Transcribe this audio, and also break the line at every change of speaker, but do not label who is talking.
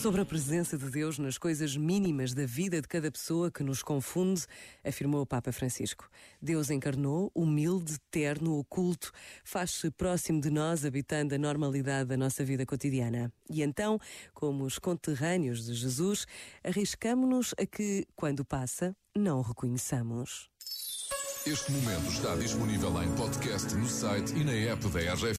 Sobre a presença de Deus nas coisas mínimas da vida de cada pessoa que nos confunde, afirmou o Papa Francisco. Deus encarnou, humilde, terno, oculto, faz-se próximo de nós, habitando a normalidade da nossa vida cotidiana. E então, como os conterrâneos de Jesus, arriscamo-nos a que, quando passa, não o reconheçamos.
Este momento está disponível em podcast no site e na app da RGF.